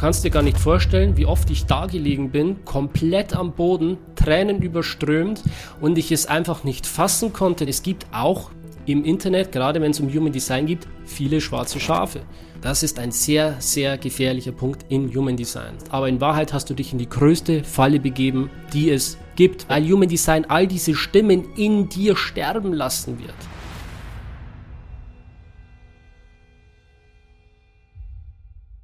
Kannst dir gar nicht vorstellen, wie oft ich da gelegen bin, komplett am Boden, Tränen überströmt und ich es einfach nicht fassen konnte. Es gibt auch im Internet, gerade wenn es um Human Design geht, viele schwarze Schafe. Das ist ein sehr, sehr gefährlicher Punkt in Human Design. Aber in Wahrheit hast du dich in die größte Falle begeben, die es gibt, weil Human Design all diese Stimmen in dir sterben lassen wird.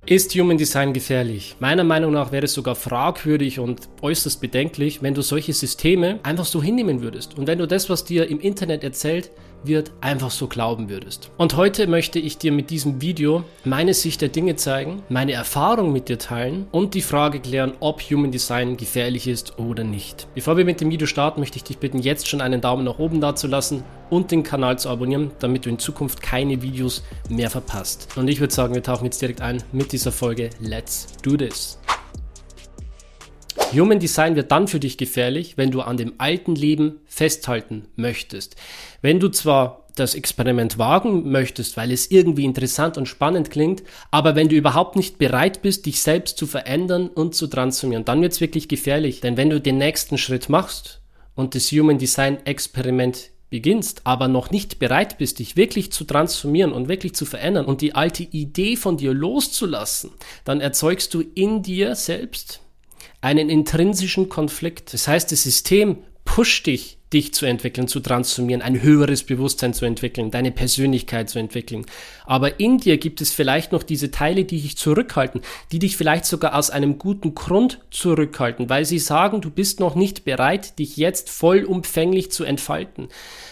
Ist Human Design gefährlich? Meiner Meinung nach wäre es sogar fragwürdig und äußerst bedenklich, wenn du solche Systeme einfach so hinnehmen würdest und wenn du das, was dir im Internet erzählt, wird, einfach so glauben würdest. Und heute möchte ich dir mit diesem Video meine Sicht der Dinge zeigen, meine Erfahrung mit dir teilen und die Frage klären, ob Human Design gefährlich ist oder nicht. Bevor wir mit dem Video starten, möchte ich dich bitten, jetzt schon einen Daumen nach oben dazulassen und den Kanal zu abonnieren, damit du in Zukunft keine Videos mehr verpasst. Und ich würde sagen, wir tauchen jetzt direkt ein mit dieser Folge. Let's do this! Human Design wird dann für dich gefährlich, wenn du an dem alten Leben festhalten möchtest. Wenn du zwar das Experiment wagen möchtest, weil es irgendwie interessant und spannend klingt, aber wenn du überhaupt nicht bereit bist, dich selbst zu verändern und zu transformieren, dann wird es wirklich gefährlich. Denn wenn du den nächsten Schritt machst und das Human Design Experiment beginnst, aber noch nicht bereit bist, dich wirklich zu transformieren und wirklich zu verändern und die alte Idee von dir loszulassen, dann erzeugst du in dir selbst einen intrinsischen Konflikt. Das heißt, das System pusht dich, dich zu entwickeln, zu transformieren, ein höheres Bewusstsein zu entwickeln, deine Persönlichkeit zu entwickeln. Aber in dir gibt es vielleicht noch diese Teile, die dich zurückhalten, die dich vielleicht sogar aus einem guten Grund zurückhalten, weil sie sagen, du bist noch nicht bereit, dich jetzt vollumfänglich zu entfalten,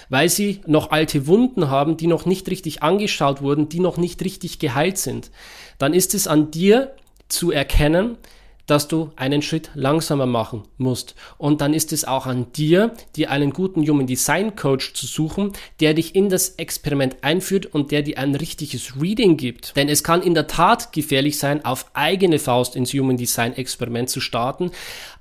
weil sie noch alte Wunden haben, die noch nicht richtig angeschaut wurden, die noch nicht richtig geheilt sind. Dann ist es an dir zu erkennen, dass du einen Schritt langsamer machen musst. Und dann ist es auch an dir, dir einen guten Human Design Coach zu suchen, der dich in das Experiment einführt und der dir ein richtiges Reading gibt. Denn es kann in der Tat gefährlich sein, auf eigene Faust ins Human Design Experiment zu starten,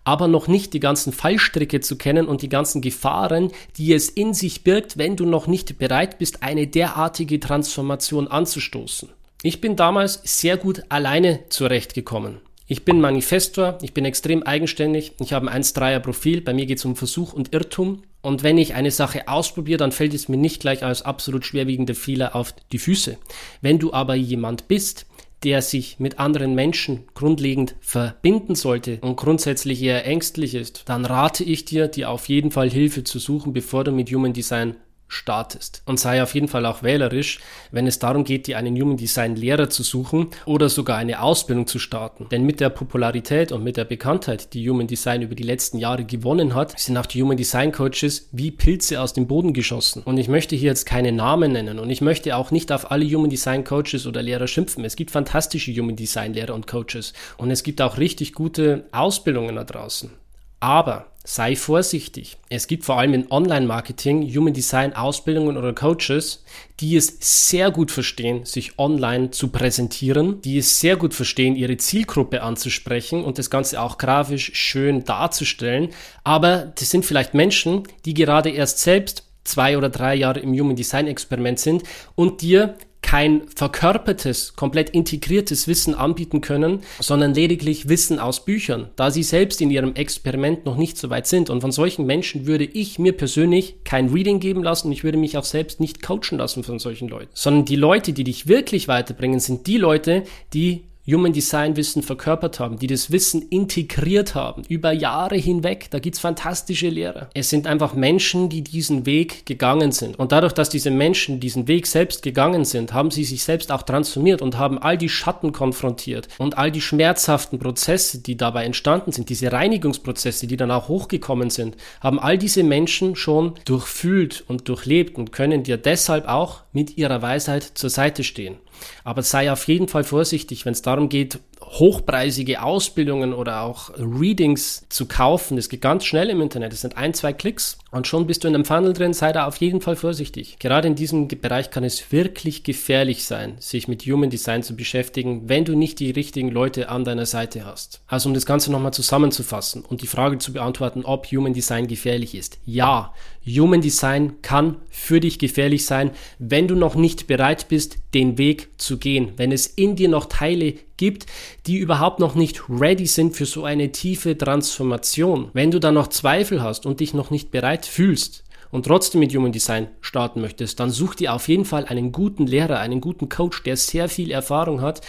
aber noch nicht die ganzen Fallstricke zu kennen und die ganzen Gefahren, die es in sich birgt, wenn du noch nicht bereit bist, eine derartige Transformation anzustoßen. Ich bin damals sehr gut alleine zurechtgekommen. Ich bin Manifestor, ich bin extrem eigenständig, ich habe ein 1-3er Profil, bei mir geht es um Versuch und Irrtum. Und wenn ich eine Sache ausprobiere, dann fällt es mir nicht gleich als absolut schwerwiegender Fehler auf die Füße. Wenn du aber jemand bist, der sich mit anderen Menschen grundlegend verbinden sollte und grundsätzlich eher ängstlich ist, dann rate ich dir, dir auf jeden Fall Hilfe zu suchen, bevor du mit Human Design startest. Und sei auf jeden Fall auch wählerisch, wenn es darum geht, dir einen Human Design Lehrer zu suchen oder sogar eine Ausbildung zu starten. Denn mit der Popularität und mit der Bekanntheit, die Human Design über die letzten Jahre gewonnen hat, sind auch die Human Design Coaches wie Pilze aus dem Boden geschossen. Und ich möchte hier jetzt keine Namen nennen und ich möchte auch nicht auf alle Human Design Coaches oder Lehrer schimpfen. Es gibt fantastische Human Design Lehrer und Coaches und es gibt auch richtig gute Ausbildungen da draußen. Aber sei vorsichtig. Es gibt vor allem in Online-Marketing, Human Design Ausbildungen oder Coaches, die es sehr gut verstehen, sich online zu präsentieren, die es sehr gut verstehen, ihre Zielgruppe anzusprechen und das Ganze auch grafisch schön darzustellen. Aber das sind vielleicht Menschen, die gerade erst selbst zwei oder drei Jahre im Human Design Experiment sind und dir kein verkörpertes, komplett integriertes Wissen anbieten können, sondern lediglich Wissen aus Büchern, da sie selbst in ihrem Experiment noch nicht so weit sind. Und von solchen Menschen würde ich mir persönlich kein Reading geben lassen. Ich würde mich auch selbst nicht coachen lassen von solchen Leuten. Sondern die Leute, die dich wirklich weiterbringen, sind die Leute, die Human Design Wissen verkörpert haben, die das Wissen integriert haben, über Jahre hinweg. Da gibt's fantastische Lehrer. Es sind einfach Menschen, die diesen Weg gegangen sind. Und dadurch, dass diese Menschen diesen Weg selbst gegangen sind, haben sie sich selbst auch transformiert und haben all die Schatten konfrontiert und all die schmerzhaften Prozesse, die dabei entstanden sind, diese Reinigungsprozesse, die dann auch hochgekommen sind, haben all diese Menschen schon durchfühlt und durchlebt und können dir deshalb auch mit ihrer Weisheit zur Seite stehen. Aber sei auf jeden Fall vorsichtig, wenn es darum geht, hochpreisige Ausbildungen oder auch Readings zu kaufen. Das geht ganz schnell im Internet. Es sind ein, zwei Klicks Und schon bist du in einem Funnel drin, sei da auf jeden Fall vorsichtig. Gerade in diesem Bereich kann es wirklich gefährlich sein, sich mit Human Design zu beschäftigen, wenn du nicht die richtigen Leute an deiner Seite hast. Also um das Ganze nochmal zusammenzufassen und die Frage zu beantworten, ob Human Design gefährlich ist. Ja, Human Design kann für dich gefährlich sein, wenn du noch nicht bereit bist, den Weg zu gehen. Wenn es in dir noch Teile gibt, die überhaupt noch nicht ready sind für so eine tiefe Transformation. Wenn du da noch Zweifel hast und dich noch nicht bereit fühlst, und trotzdem mit Human Design starten möchtest, dann such dir auf jeden Fall einen guten Lehrer, einen guten Coach, der sehr viel Erfahrung hat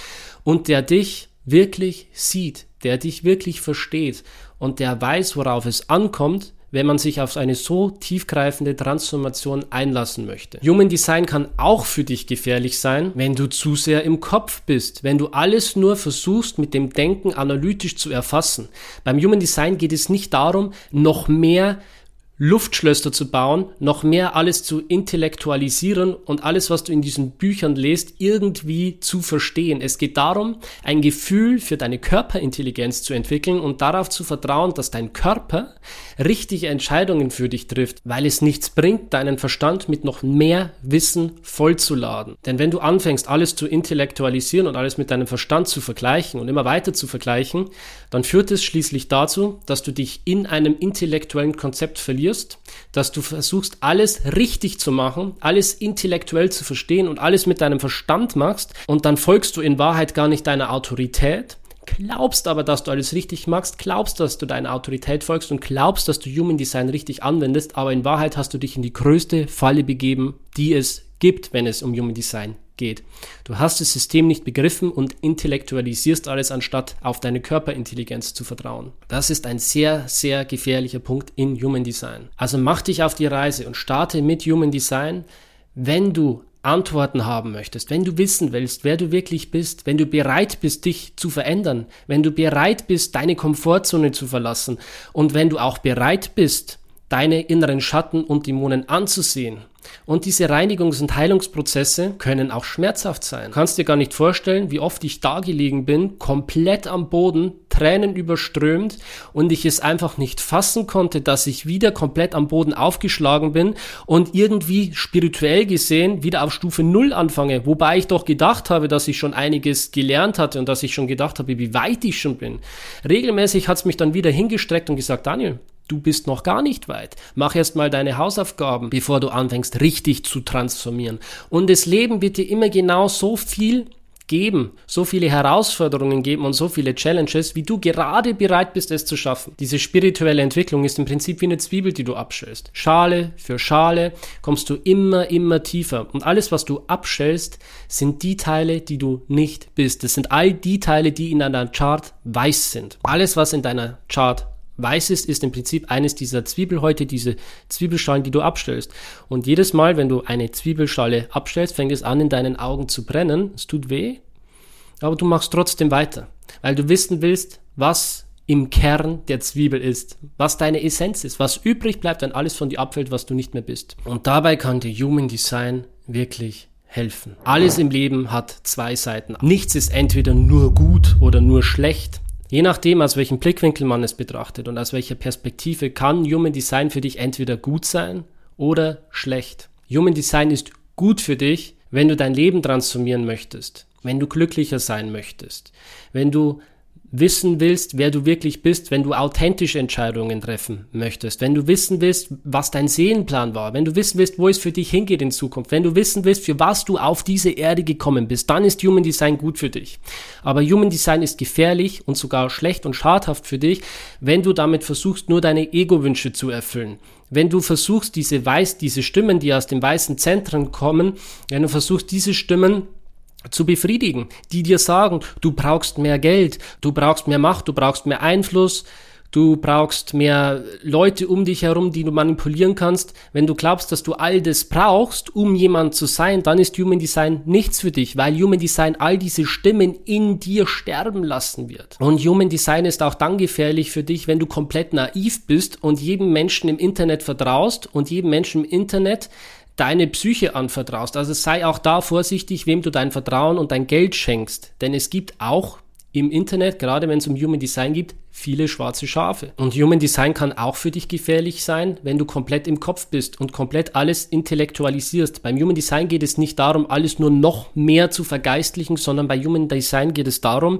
und der dich wirklich sieht, der dich wirklich versteht und der weiß, worauf es ankommt, wenn man sich auf eine so tiefgreifende Transformation einlassen möchte. Human Design kann auch für dich gefährlich sein, wenn du zu sehr im Kopf bist, wenn du alles nur versuchst mit dem Denken analytisch zu erfassen. Beim Human Design geht es nicht darum, noch mehr Luftschlösser zu bauen, noch mehr alles zu intellektualisieren und alles, was du in diesen Büchern lest, irgendwie zu verstehen. Es geht darum, ein Gefühl für deine Körperintelligenz zu entwickeln und darauf zu vertrauen, dass dein Körper richtige Entscheidungen für dich trifft, weil es nichts bringt, deinen Verstand mit noch mehr Wissen vollzuladen. Denn wenn du anfängst, alles zu intellektualisieren und alles mit deinem Verstand zu vergleichen und immer weiter zu vergleichen, dann führt es schließlich dazu, dass du dich in einem intellektuellen Konzept verlierst verlierst, dass du versuchst, alles richtig zu machen, alles intellektuell zu verstehen und alles mit deinem Verstand machst und dann folgst du in Wahrheit gar nicht deiner Autorität, glaubst aber, dass du alles richtig machst, glaubst, dass du deiner Autorität folgst und glaubst, dass du Human Design richtig anwendest, aber in Wahrheit hast du dich in die größte Falle begeben, die es gibt, wenn es um Human Design geht. Du hast das System nicht begriffen und intellektualisierst alles, anstatt auf deine Körperintelligenz zu vertrauen. Das ist ein sehr, sehr gefährlicher Punkt in Human Design. Also mach dich auf die Reise und starte mit Human Design, wenn du Antworten haben möchtest, wenn du wissen willst, wer du wirklich bist, wenn du bereit bist, dich zu verändern, wenn du bereit bist, deine Komfortzone zu verlassen und wenn du auch bereit bist, deine inneren Schatten und Dämonen anzusehen und diese Reinigungs- und Heilungsprozesse können auch schmerzhaft sein. Du kannst dir gar nicht vorstellen, wie oft ich da gelegen bin, komplett am Boden, Tränen überströmt und ich es einfach nicht fassen konnte, dass ich wieder komplett am Boden aufgeschlagen bin und irgendwie spirituell gesehen wieder auf Stufe Null anfange, wobei ich doch gedacht habe, dass ich schon einiges gelernt hatte und dass ich schon gedacht habe, wie weit ich schon bin. Regelmäßig hat es mich dann wieder hingestreckt und gesagt, Daniel, du bist noch gar nicht weit. Mach erst mal deine Hausaufgaben, bevor du anfängst, richtig zu transformieren. Und das Leben wird dir immer genau so viel geben, so viele Herausforderungen geben und so viele Challenges, wie du gerade bereit bist, es zu schaffen. Diese spirituelle Entwicklung ist im Prinzip wie eine Zwiebel, die du abschälst. Schale für Schale kommst du immer, immer tiefer. Und alles, was du abschälst, sind die Teile, die du nicht bist. Das sind all die Teile, die in deiner Chart weiß sind. Alles, was in deiner Chart Weißes ist im Prinzip eines dieser Zwiebelhäute, diese Zwiebelschalen, die du abstellst. Und jedes Mal, wenn du eine Zwiebelschale abstellst, fängt es an, in deinen Augen zu brennen. Es tut weh, aber du machst trotzdem weiter, weil du wissen willst, was im Kern der Zwiebel ist, was deine Essenz ist, was übrig bleibt, wenn alles von dir abfällt, was du nicht mehr bist. Und dabei kann dir Human Design wirklich helfen. Alles im Leben hat zwei Seiten. Nichts ist entweder nur gut oder nur schlecht. Je nachdem, aus welchem Blickwinkel man es betrachtet und aus welcher Perspektive kann Human Design für dich entweder gut sein oder schlecht. Human Design ist gut für dich, wenn du dein Leben transformieren möchtest, wenn du glücklicher sein möchtest, wenn du wissen willst, wer du wirklich bist, wenn du authentische Entscheidungen treffen möchtest, wenn du wissen willst, was dein Seelenplan war, wenn du wissen willst, wo es für dich hingeht in Zukunft, wenn du wissen willst, für was du auf diese Erde gekommen bist, dann ist Human Design gut für dich. Aber Human Design ist gefährlich und sogar schlecht und schadhaft für dich, wenn du damit versuchst, nur deine Ego-Wünsche zu erfüllen. Wenn du versuchst, diese weiß, diese Stimmen, die aus den weißen Zentren kommen, wenn du versuchst, diese Stimmen zu befriedigen, die dir sagen, du brauchst mehr Geld, du brauchst mehr Macht, du brauchst mehr Einfluss, du brauchst mehr Leute um dich herum, die du manipulieren kannst. Wenn du glaubst, dass du all das brauchst, um jemand zu sein, dann ist Human Design nichts für dich, weil Human Design all diese Stimmen in dir sterben lassen wird. Und Human Design ist auch dann gefährlich für dich, wenn du komplett naiv bist und jedem Menschen im Internet vertraust und jedem Menschen im Internet deine Psyche anvertraust. Also sei auch da vorsichtig, wem du dein Vertrauen und dein Geld schenkst. Denn es gibt auch im Internet, gerade wenn es um Human Design geht, viele schwarze Schafe. Und Human Design kann auch für dich gefährlich sein, wenn du komplett im Kopf bist und komplett alles intellektualisierst. Beim Human Design geht es nicht darum, alles nur noch mehr zu vergeistlichen, sondern bei Human Design geht es darum,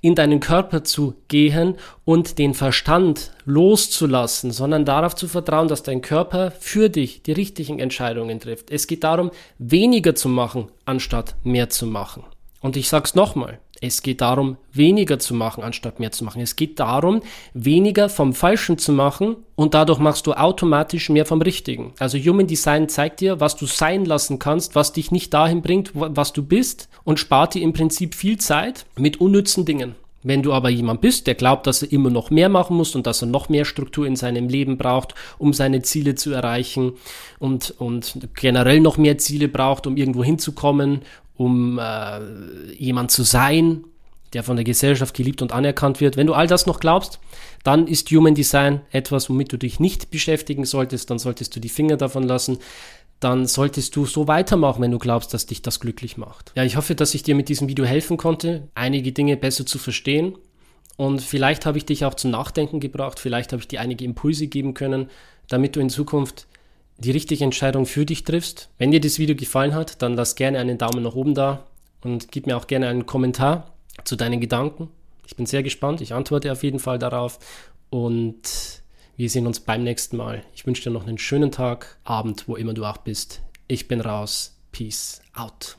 in deinen Körper zu gehen und den Verstand loszulassen, sondern darauf zu vertrauen, dass dein Körper für dich die richtigen Entscheidungen trifft. Es geht darum, weniger zu machen, anstatt mehr zu machen. Und ich sag's nochmal, es geht darum, weniger zu machen, anstatt mehr zu machen. Es geht darum, weniger vom Falschen zu machen und dadurch machst du automatisch mehr vom Richtigen. Also Human Design zeigt dir, was du sein lassen kannst, was dich nicht dahin bringt, was du bist und spart dir im Prinzip viel Zeit mit unnützen Dingen. Wenn du aber jemand bist, der glaubt, dass er immer noch mehr machen muss und dass er noch mehr Struktur in seinem Leben braucht, um seine Ziele zu erreichen und, und generell noch mehr Ziele braucht, um irgendwo hinzukommen um äh, jemand zu sein, der von der Gesellschaft geliebt und anerkannt wird. Wenn du all das noch glaubst, dann ist Human Design etwas, womit du dich nicht beschäftigen solltest, dann solltest du die Finger davon lassen. Dann solltest du so weitermachen, wenn du glaubst, dass dich das glücklich macht. Ja, ich hoffe, dass ich dir mit diesem Video helfen konnte, einige Dinge besser zu verstehen. Und vielleicht habe ich dich auch zum Nachdenken gebracht, vielleicht habe ich dir einige Impulse geben können, damit du in Zukunft die richtige Entscheidung für dich triffst. Wenn dir das Video gefallen hat, dann lass gerne einen Daumen nach oben da und gib mir auch gerne einen Kommentar zu deinen Gedanken. Ich bin sehr gespannt. Ich antworte auf jeden Fall darauf und wir sehen uns beim nächsten Mal. Ich wünsche dir noch einen schönen Tag, Abend, wo immer du auch bist. Ich bin raus. Peace out.